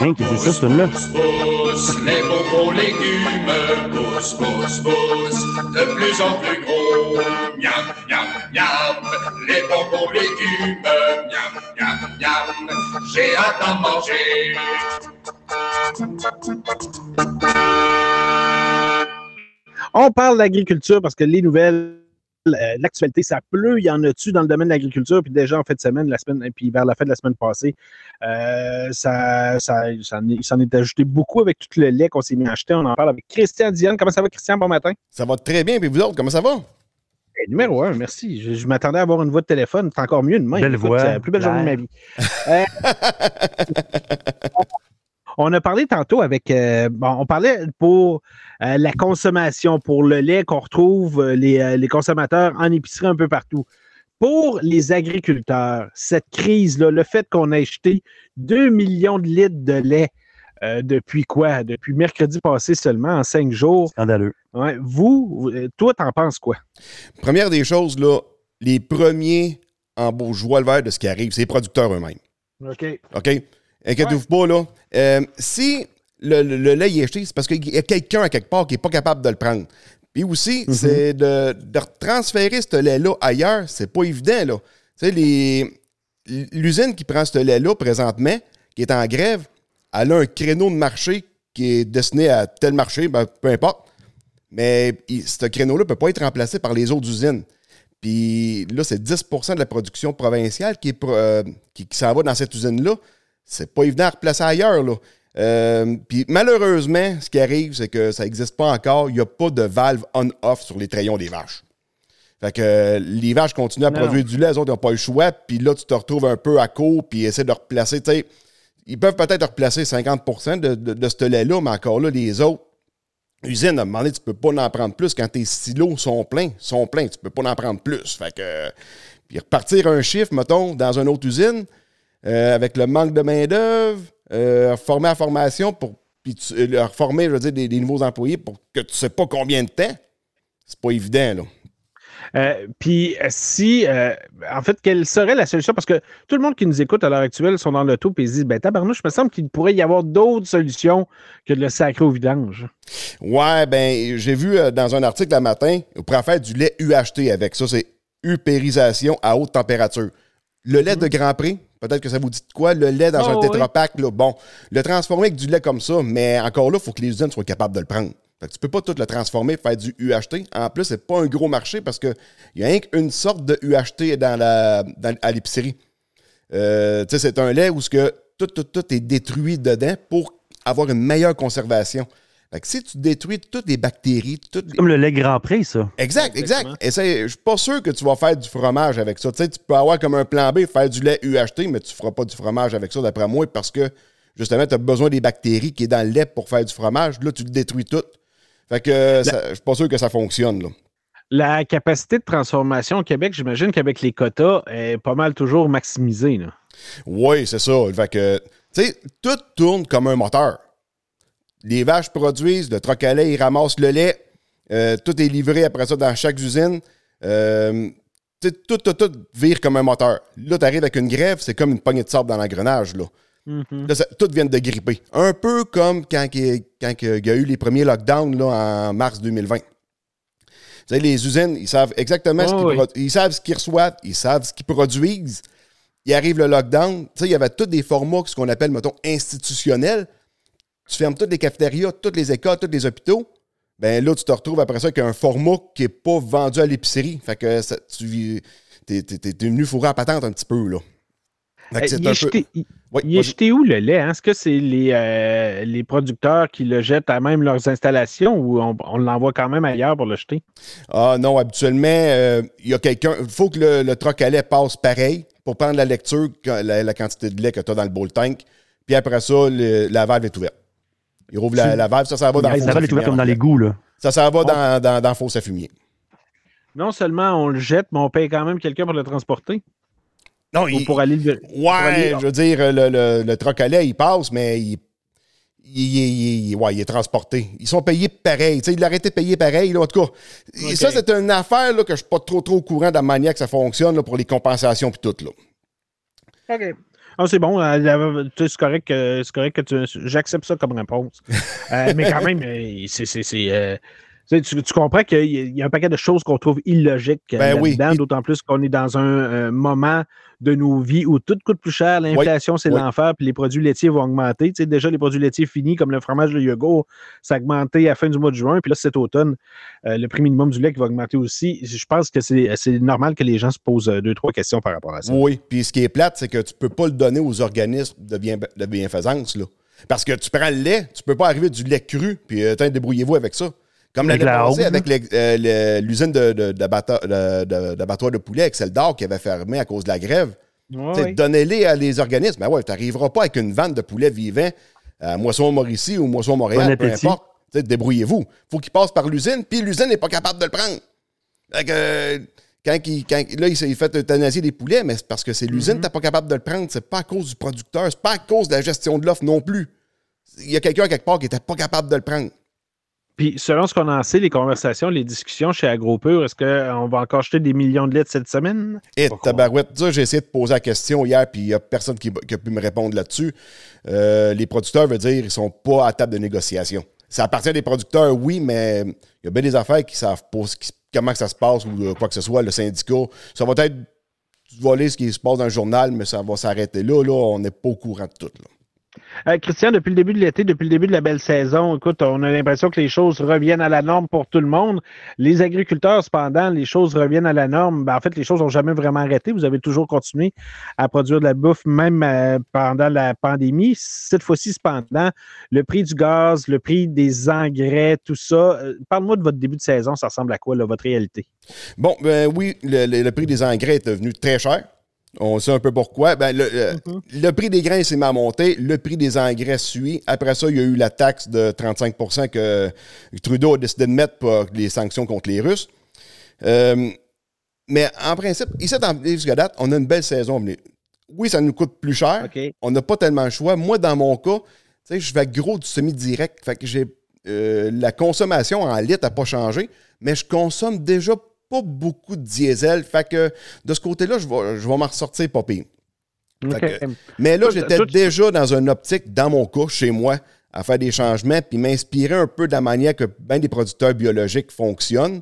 Hein, qu'est-ce que c'est ça, ce là Pousse, pousse, les beaux légumes, pousse, pousse, pousse, de plus en plus gros. Miam, miam, miam, les bons légumes, miam, miam, miam, j'ai hâte d'en manger. On parle d'agriculture parce que les nouvelles, l'actualité, ça pleut. Il y en a-tu dans le domaine de l'agriculture? Puis déjà en fin de semaine, la semaine, puis vers la fin de la semaine passée, euh, ça, ça, ça en est- s'en est ajouté beaucoup avec tout le lait qu'on s'est mis à acheter. On en parle avec Christian Diane. Comment ça va, Christian? Bon matin. Ça va très bien, puis vous autres, comment ça va? Eh, numéro un, merci. Je, je m'attendais à avoir une voix de téléphone. C'est encore mieux demain. Belle voix, c'est la plus belle journée de ma vie. Euh, on a parlé tantôt avec. euh, bon, on parlait pour euh, la consommation, pour le lait qu'on retrouve euh, les, euh, les consommateurs en épicerie un peu partout. Pour les agriculteurs, cette crise-là, le fait qu'on ait acheté 2 millions de litres de lait euh, depuis quoi? Depuis mercredi passé seulement, en cinq jours. Scandaleux. Ouais, vous, toi, t'en penses quoi? Première des choses, là, les premiers en joie le vert de ce qui arrive, c'est les producteurs eux-mêmes. OK. OK? Inquiétez-vous pas, là. Euh, si le, le- le lait est acheté, c'est parce qu'il y a quelqu'un à quelque part qui n'est pas capable de le prendre. Puis aussi, c'est de, de transférer ce lait-là ailleurs, c'est pas évident, là. Tu sais, l'usine qui prend ce lait-là présentement, qui est en grève, elle a un créneau de marché qui est destiné à tel marché, ben, peu importe. Mais il- ce créneau-là ne peut pas être remplacé par les autres usines. Puis là, c'est 10% de la production provinciale qui, est pro- euh, qui, qui s'en va dans cette usine-là. C'est pas évident à replacer ailleurs. Là. Euh, puis malheureusement, ce qui arrive, c'est que ça n'existe pas encore. Il n'y a pas de valve on-off sur les trayons des vaches. Fait que euh, les vaches continuent à Non. produire du lait, les autres n'ont pas le choix. Puis là, tu te retrouves un peu à court, puis essaie de replacer. Ils peuvent peut-être replacer 50 de, de, de ce lait-là, mais encore là, les autres, usine, à un moment donné, tu peux pas en prendre plus quand tes silos sont pleins. sont pleins, tu peux pas en prendre plus. Fait que, euh, puis repartir un chiffre, mettons, dans une autre usine, euh, avec le manque de main-d'œuvre, euh, reformer la formation pour. Puis euh, leur former, je veux dire, des, des nouveaux employés pour que tu sais pas combien de temps, c'est pas évident, là. Euh, Puis si, euh, en fait, quelle serait la solution? Parce que tout le monde qui nous écoute à l'heure actuelle sont dans l'auto et ils se disent, ben tabarnouche, il me semble qu'il pourrait y avoir d'autres solutions que de le sacrer au vidange. Ouais, ben, j'ai vu euh, dans un article le matin, on pourrait faire du lait UHT avec ça, c'est upérisation à haute température. Le lait de Grand Prix, peut-être que ça vous dit de quoi, le lait dans Oh, un oui. là, bon, le transformer avec du lait comme ça, mais encore là, il faut que les usines soient capables de le prendre. Fait que tu peux pas tout le transformer, faire du UHT. En plus, c'est pas un gros marché parce qu'il y a rien qu'une sorte de UHT dans la, dans- à l'épicerie. Euh, c'est un lait où ce que tout, tout, tout est détruit dedans pour avoir une meilleure conservation. Fait que si tu détruis toutes les bactéries, toutes les- Comme le lait Grand Prix, ça. Exact, Exactement. exact. Essaye- je suis pas sûr que tu vas faire du fromage avec ça. Tu sais, tu peux avoir comme un plan B, faire du lait UHT, mais tu feras pas du fromage avec ça, d'après moi, parce que justement, tu as besoin des bactéries qui est dans le lait pour faire du fromage. Là, tu le détruis tout. Fait que je suis pas sûr que ça fonctionne. Là. La capacité de transformation au Québec, j'imagine qu'avec les quotas, est pas mal toujours maximisée. là. Oui, c'est ça. Fait que, tu sais, tout tourne comme un moteur. Les vaches produisent, le troc à lait, ils ramassent le lait. euh, tout est livré après ça dans chaque usine. Euh, tout, tout, tout vire comme un moteur. Là, tu arrives avec une grève, c'est comme une poignée de sable dans l'engrenage. Là. Là, ça- tout vient de gripper. Un peu comme quand, il quand il y a eu les premiers lockdowns là, en mars 2020. Tu sais, les usines, ils savent exactement ce Oh, qu'ils oui. Ils savent ce qu'ils reçoivent, ils savent ce qu'ils produisent. Il arrive le lockdown. Il y avait tous des formats, ce qu'on appelle, mettons, institutionnels. Tu fermes toutes les cafétérias, toutes les écoles, tous les hôpitaux. Ben là, tu te retrouves après ça avec un format qui n'est pas vendu à l'épicerie. Fait que ça, tu t'es, t'es- t'es venu fourrer en patente un petit peu, là. Euh, il, est peu- jeté, il- Oui, il est vas-y. jeté où le lait? hein? Est-ce que c'est les, euh, les producteurs qui le jettent à même leurs installations ou on, on l'envoie quand même ailleurs pour le jeter? Ah non, habituellement, euh, il y a quelqu'un. Il faut que le, le troc à lait passe pareil pour prendre la lecture, la, la quantité de lait que tu as dans le bowl tank. Puis après ça, le- la valve est ouverte. Il rouvre la, la valve, ça, ça va dans comme dans les goûts, là. Ça, ça va dans, dans, dans le four à fumier. Non seulement on le jette, mais on paye quand même quelqu'un pour le transporter Non, ou pour aller le. Ouais, aller- je veux dire, le, le, le troc à lait, il passe, mais il, il, il- il- ouais, il est transporté. Ils sont payés pareil. Tu sais, il a arrêté de payer pareil, là, en tout cas. Et ça, c'est une affaire là, que je suis pas trop, trop au courant de la manière que ça fonctionne là, pour les compensations puis tout. Là. OK. Ah, c'est bon, euh, c'est correct, que- correct que tu. J'accepte ça comme réponse. Euh, mais quand même, euh, c'est. Tu, comprends qu'il y a- il y a un paquet de choses qu'on trouve illogiques euh, Ben oui. d'autant plus qu'on est dans un euh, moment de nos vies où tout coûte plus cher, l'inflation, c'est Oui. l'enfer, puis les produits laitiers vont augmenter. Tu sais, déjà, les produits laitiers finis, comme le fromage de yogourt, ça a augmenté à la fin du mois de juin, puis là, cet automne, euh, le prix minimum du lait qui va augmenter aussi. Je pense que c'est normal que les gens se posent deux, trois questions par rapport à ça. Oui, puis ce qui est plate, c'est que tu peux pas le donner aux organismes de, bien, de bienfaisance. Là. Parce que tu prends le lait, tu peux pas arriver du lait cru, puis euh, débrouillez-vous avec ça. Comme l'année la passée avec euh, l'usine de, de, de- de- d'abattoir de poulet, Excel d'or, qui avait fermé à cause de la grève. Donnez-les à les organismes. Ben ouais, tu n'arriveras pas avec une vente de poulet vivant à Moisson-Mauricie ou Moisson-Montréal, Bon peu importe. Débrouillez-vous. faut qu'il passe par l'usine, puis l'usine n'est pas capable de le prendre. Fait que, euh, quand il, quand- là, il, s'est- il fait euthanasier des poulets, mais c'est parce que c'est l'usine qui n'est pas capable de le prendre. C'est pas à cause du producteur, c'est pas à cause de la gestion de l'offre non plus. Il y a quelqu'un quelque part qui n'était pas capable de le prendre. Puis, selon ce qu'on en sait, les conversations, les discussions chez AgroPure, est-ce qu'on va encore acheter des millions de litres cette semaine? Et tabarouette, ça, j'ai essayé de poser la question hier, puis il n'y a personne qui, qui a pu me répondre là-dessus. Euh, les producteurs, veut dire, ils sont pas à table de négociation. Ça appartient des producteurs, oui, mais il y a bien des affaires qui savent pas qui- comment que ça se passe ou euh, quoi que ce soit, le syndicat. Ça va être voler ce qui se passe dans le journal, mais ça va s'arrêter là. Là, on n'est pas au courant de tout. là. Christian, depuis le début de l'été, depuis le début de la belle saison, écoute, on a l'impression que les choses reviennent à la norme pour tout le monde. Les agriculteurs, cependant, les choses reviennent à la norme. Ben, en fait, les choses n'ont jamais vraiment arrêté. Vous avez toujours continué à produire de la bouffe, même euh, pendant la pandémie. Cette fois-ci, cependant, le prix du gaz, le prix des engrais, tout ça. euh, Parle-moi de votre début de saison. Ça ressemble à quoi, votre réalité? Bon, ben oui, le- le prix des engrais est devenu très cher. On sait un peu pourquoi. Ben, le, le- le prix des grains s'est mis à monter. Le prix des engrais suit. Après ça, il y a eu la taxe de 35% que Trudeau a décidé de mettre pour les sanctions contre les Russes. Euh, mais en principe, ici, dans jusqu'à date, on a une belle saison à venir. Oui, ça nous coûte plus cher. On n'a pas tellement le choix. Moi, dans mon cas, je fais gros du semi-direct. Fait que j'ai euh, la consommation en litres n'a pas changé, mais je consomme déjà pas beaucoup de diesel. Fait que de ce côté-là, je vais, je vais m'en ressortir pas pire. Mais là, j'étais déjà dans une optique, dans mon cas, chez moi, à faire des changements, puis m'inspirer un peu de la manière que bien des producteurs biologiques fonctionnent.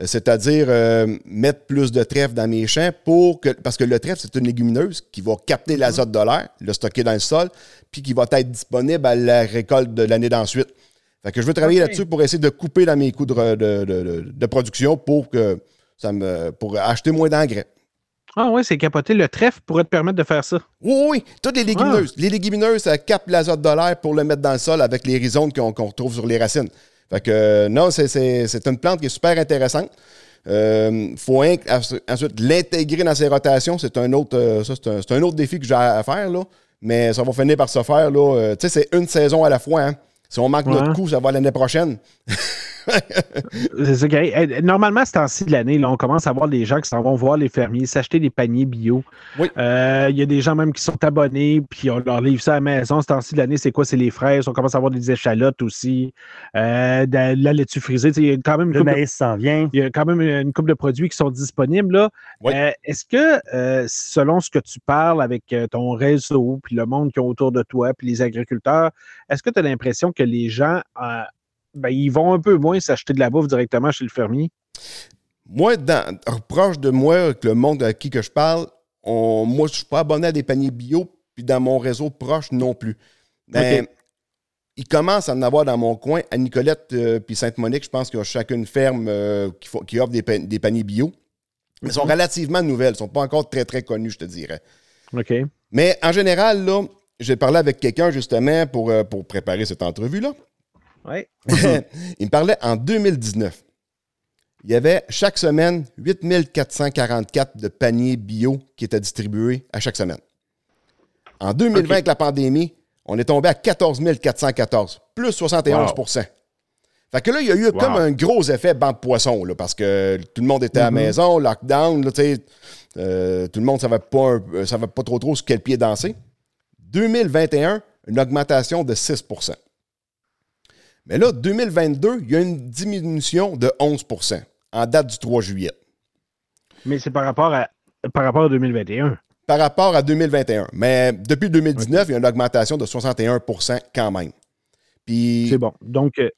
Euh, C'est-à-dire euh, mettre plus de trèfle dans mes champs pour que. Parce que le trèfle, c'est une légumineuse qui va capter l'azote de l'air, le stocker dans le sol, puis qui va être disponible à la récolte de l'année d'ensuite. Fait que je veux travailler là-dessus pour essayer de couper dans mes coûts de, de- de- production pour que ça me. pour acheter moins d'engrais. Ah ouais, c'est capoté. Le trèfle pourrait te permettre de faire ça. Oui, oui, toutes les légumineuses. Les légumineuses, ça capte l'azote de l'air pour le mettre dans le sol avec les rhizomes qu'on retrouve sur les racines. Fait que, euh, non, c'est- une plante qui est super intéressante. Il faut inc- ensuite l'intégrer dans ses rotations. C'est un, autre, euh, ça, un, un autre défi que j'ai à faire, là. Mais ça va finir par se faire, là. Euh, tu sais, c'est une saison à la fois, hein. Si on manque Ouais. notre coup, ça va l'année prochaine. C'est ça. Eh, Normalement, ce temps-ci de l'année, là, on commence à voir des gens qui s'en vont voir les fermiers, s'acheter des paniers bio. Oui. Euh, Il y a des gens même qui sont abonnés, puis on leur livre ça à la maison. Ce temps-ci de l'année, c'est quoi? C'est les fraises. On commence à voir des échalotes aussi. Euh, de la laitue frisée. Il y a quand même une Le couple de- maïs s'en vient. il y a quand même une couple de produits qui sont disponibles. Là. Oui. Euh, Est-ce que, euh, selon ce que tu parles avec ton réseau, puis le monde qui est autour de toi, puis les agriculteurs, est-ce que tu as l'impression que les gens, euh, ben, ils vont un peu moins s'acheter de la bouffe directement chez le fermier? Moi, dans, proche de moi, avec le monde à qui que je parle, on- moi, je suis pas abonné à des paniers bio, puis dans mon réseau proche non plus. Mais OK. il commence à en avoir dans mon coin. À Nicolette euh, puis Sainte-Monique, je pense qu'il y a chacune une ferme euh, qui, offre des, pa- des paniers bio. Mais elles sont relativement nouvelles. Elles ne sont pas encore très, très connues, je te dirais. OK. Mais en général, là, j'ai parlé avec quelqu'un justement pour, euh, pour préparer cette entrevue-là. Ouais. il me parlait en 2019. Il y avait chaque semaine 8444 de paniers bio qui étaient distribués à chaque semaine. En 2020, OK. avec la pandémie, on est tombé à 14 414, plus 71% Fait que là, il y a eu comme un gros effet banc de poisson, là, parce que tout le monde était à la maison, lockdown, là, euh, tout le monde ne savait pas, un- euh, savait pas trop trop sur quel pied danser. 2021, une augmentation de 6 Mais là, 2022, il y a une diminution de 11% en date du 3 juillet. Mais c'est par rapport à par rapport à 2021. par rapport à 2021. Mais depuis 2019, il y a une augmentation de 61% quand même. Puis, C'est bon. Donc, euh,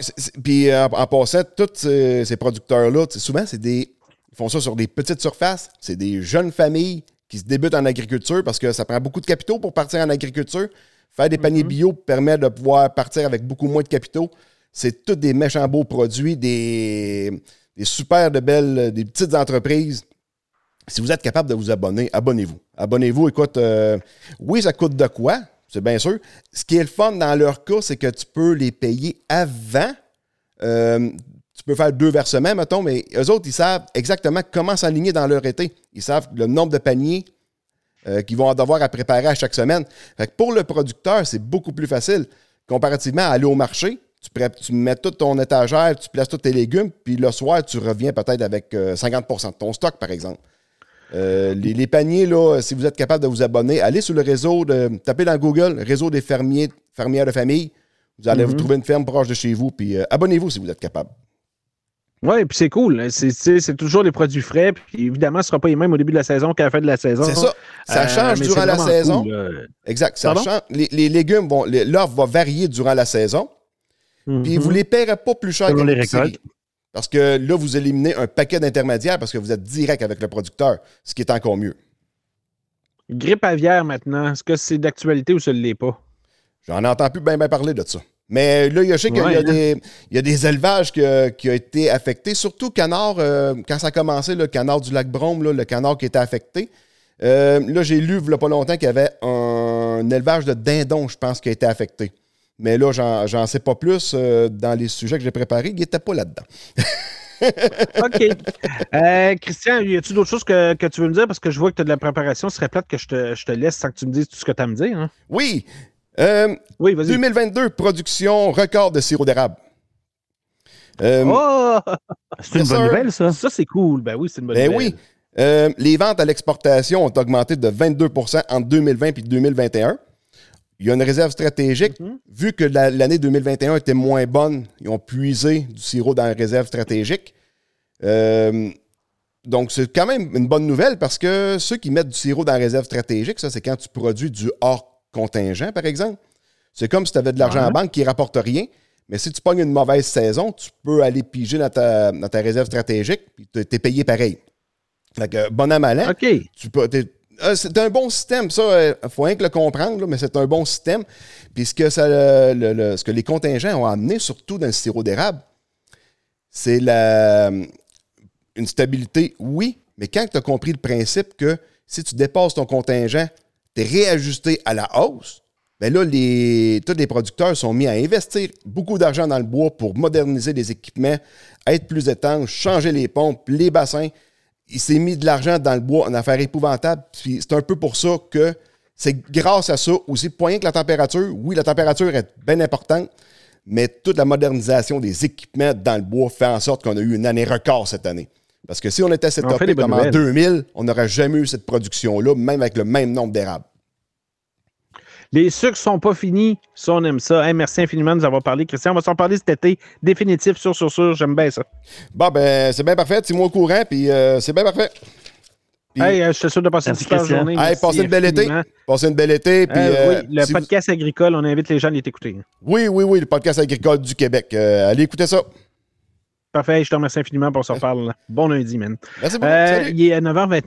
c'est- puis euh, en, en passant, tous ces, ces producteurs-là, souvent, c'est des. Ils font ça sur des petites surfaces. C'est des jeunes familles qui se débutent en agriculture parce que ça prend beaucoup de capitaux pour partir en agriculture. Faire des paniers bio permet de pouvoir partir avec beaucoup moins de capitaux. C'est tous des méchants beaux produits, des, des super de belles, des petites entreprises. Si vous êtes capable de vous abonner, abonnez-vous. Abonnez-vous. Écoute, euh, oui, ça coûte de quoi? C'est bien sûr. Ce qui est le fun dans leur cas, c'est que tu peux les payer avant. Euh, tu peux faire deux versements, mettons, mais eux autres, ils savent exactement comment s'aligner dans leur été. Ils savent le nombre de paniers euh, qu'ils vont devoir à préparer à chaque semaine. Fait que pour le producteur, c'est beaucoup plus facile. Comparativement à aller au marché, tu, mets toute ton étagère, tu places tous tes légumes, puis le soir, tu reviens peut-être avec euh, 50% de ton stock, par exemple. Euh, les, les paniers, là, si vous êtes capable de vous abonner, allez sur le réseau, de, tapez dans Google, réseau des fermiers, fermières de famille. Vous allez vous trouver une ferme proche de chez vous, puis euh, abonnez-vous si vous êtes capable. Oui, puis c'est cool. C'est- C'est toujours des produits frais. Puis évidemment, ce ne sera pas les mêmes au début de la saison qu'à la fin de la saison. C'est ça. Ça Euh, change durant la saison. cool, là. Exact. Ça Pardon? change. Les, les légumes vont. les- L'offre va varier durant la saison. Puis Mhm. vous les paierez pas plus cher qu'une les récoltes. Parce que là, vous éliminez un paquet d'intermédiaires parce que vous êtes direct avec le producteur, ce qui est encore mieux. Grippe aviaire maintenant, est-ce que c'est d'actualité ou ça ne l'est pas? J'en entends plus bien parler de ça. Mais là, je sais qu'il y, Ouais, a hein. des- il y a des élevages qui, euh, qui ont été affectés, surtout canard, euh, quand ça a commencé, le canard du lac Brome, là, le canard qui était affecté. Euh, là, j'ai lu il n'y a pas longtemps qu'il y avait un élevage de dindons, je pense, qui a été affecté. Mais là, j'en j'en sais pas plus euh, dans les sujets que j'ai préparés. Il n'était pas là-dedans. OK. Euh, Christian, y a-tu d'autres choses que, que tu veux me dire? Parce que je vois que tu as de la préparation. Ce serait plate que je te, je te laisse sans que tu me dises tout ce que tu as à me dire. hein? Oui. Euh, Oui, vas-y. 2022, production record de sirop d'érable. Euh, Oh! C'est une bonne nouvelle, ça. Ça, c'est cool. Ben oui, c'est une bonne Ben nouvelle. oui. Euh, les ventes à l'exportation ont augmenté de 22% entre 2020 et 2021. Il y a une réserve stratégique. Mhm. Vu que la- l'année 2021 était moins bonne, ils ont puisé du sirop dans la réserve stratégique. Euh, donc, c'est quand même une bonne nouvelle parce que ceux qui mettent du sirop dans la réserve stratégique, ça, c'est quand tu produis du hors contingent, par exemple. C'est comme si tu avais de l'argent en Ouais. banque qui ne rapporte rien. Mais si tu pognes une mauvaise saison, tu peux aller piger dans ta, dans ta réserve stratégique puis tu es payé pareil. Fait que, bon à malin, OK. tu peux. euh, c'est un bon système, ça. Il faut rien que le comprendre, là, mais c'est un bon système. Puis ce que, ça, le- le- le- ce que les contingents ont amené, surtout dans le sirop d'érable, c'est la, une stabilité, oui, mais quand tu as compris le principe que si tu dépasses ton contingent, es réajusté à la hausse, bien là, tous les producteurs sont mis à investir beaucoup d'argent dans le bois pour moderniser les équipements, être plus étanches, changer les pompes, les bassins. Il s'est mis de l'argent dans le bois, une affaire épouvantable. Puis c'est un peu pour ça que c'est grâce à ça aussi, pas rien que la température. Oui, la température est bien importante, mais toute la modernisation des équipements dans le bois fait en sorte qu'on a eu une année record cette année. Parce que si on était fait setupé des bonnes comme en nouvelles. 2000, on n'aurait jamais eu cette production-là, même avec le même nombre d'érables. Les sucres sont pas finis. Ça, on aime ça. Hey, merci infiniment de nous avoir parlé, Christian. On va s'en parler cet été. Définitif, sûr, sûr, sûr. J'aime bien ça. Bon, ben, c'est bien parfait. Tiens-moi au courant, puis euh, c'est bien parfait. Hey, euh, je suis sûr de passer une super journée. hey, passez une belle été. Passez une belle été. Puis, Euh, euh, oui, le si vous- podcast agricole, on invite les gens à l'écouter. oui, oui, oui, le podcast agricole du Québec. Euh, allez écouter ça. Parfait, je te remercie infiniment pour se reparle. Bon lundi, man. Merci beaucoup. Euh, il est 9h29.